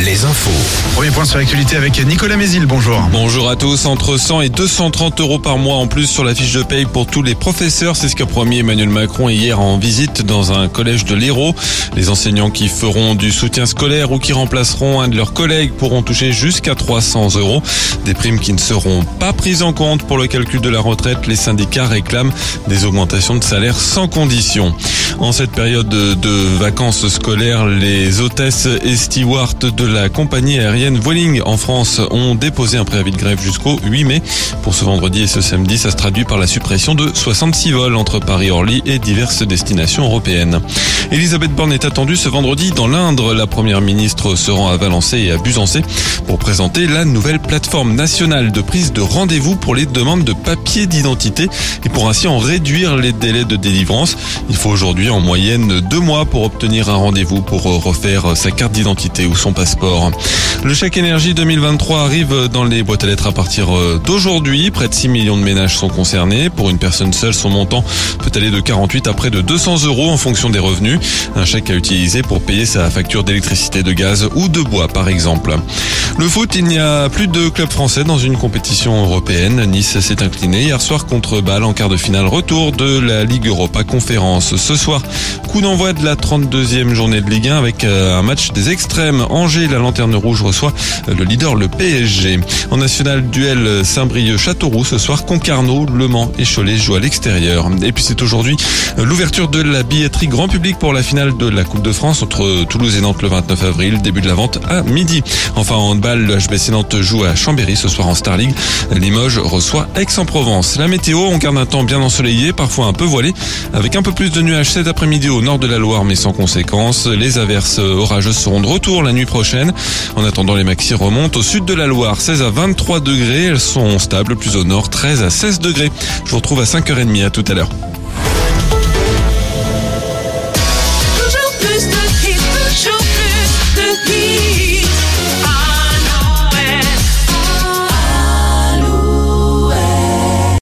Les infos. Premier point sur l'actualité avec Nicolas Mézil, bonjour. Bonjour à tous. Entre 100 et 230 euros par mois en plus sur la fiche de paye pour tous les professeurs. C'est ce qu'a promis Emmanuel Macron hier en visite dans un collège de l'Hérault. Les enseignants qui feront du soutien scolaire ou qui remplaceront un de leurs collègues pourront toucher jusqu'à 300 euros. Des primes qui ne seront pas prises en compte pour le calcul de la retraite. Les syndicats réclament des augmentations de salaire sans condition. En cette période de vacances scolaires, les hôtesses et stewards de la compagnie aérienne Vueling en France ont déposé un préavis de grève jusqu'au 8 mai. Pour ce vendredi et ce samedi, ça se traduit par la suppression de 66 vols entre Paris-Orly et diverses destinations européennes. Elisabeth Borne est attendue ce vendredi dans l'Indre. La première ministre se rend à Valençay et à Busancé pour présenter la nouvelle plateforme nationale de prise de rendez-vous pour les demandes de papier d'identité et pour ainsi en réduire les délais de délivrance. Il faut aujourd'hui en moyenne deux mois pour obtenir un rendez-vous pour refaire sa carte d'identité ou son passeport. Le chèque énergie 2023 arrive dans les boîtes à lettres à partir euh, d'aujourd'hui. Près de 6 millions de ménages sont concernés. Pour une personne seule, son montant peut aller de 48 à près de 200 euros en fonction des revenus. Un chèque à utiliser pour payer sa facture d'électricité, de gaz ou de bois par exemple. Le foot, il n'y a plus de club français dans une compétition européenne. Nice s'est incliné hier soir contre Bâle en quart de finale retour de la Ligue Europa Conférence. Ce soir, coup d'envoi de la 32e journée de Ligue 1 avec euh, un match des extrêmes. Angers, la lanterne rouge reçoit le leader, le PSG. En national, duel Saint-Brieuc-Châteauroux ce soir. Concarneau, Le Mans et Cholet jouent à l'extérieur. Et puis c'est aujourd'hui l'ouverture de la billetterie grand public pour la finale de la Coupe de France entre Toulouse et Nantes le 29 avril. Début de la vente à midi. Enfin en handball, le HBC Nantes joue à Chambéry ce soir en Star League. Limoges reçoit Aix-en-Provence. La météo, on garde un temps bien ensoleillé, parfois un peu voilé, avec un peu plus de nuages cet après-midi au nord de la Loire, mais sans conséquence. Les averses orageuses seront de retour nuit prochaine. En attendant, les maxi remontent au sud de la Loire, 16 à 23 degrés. Elles sont stables plus au nord, 13 à 16 degrés. Je vous retrouve à 5h30 à tout à l'heure.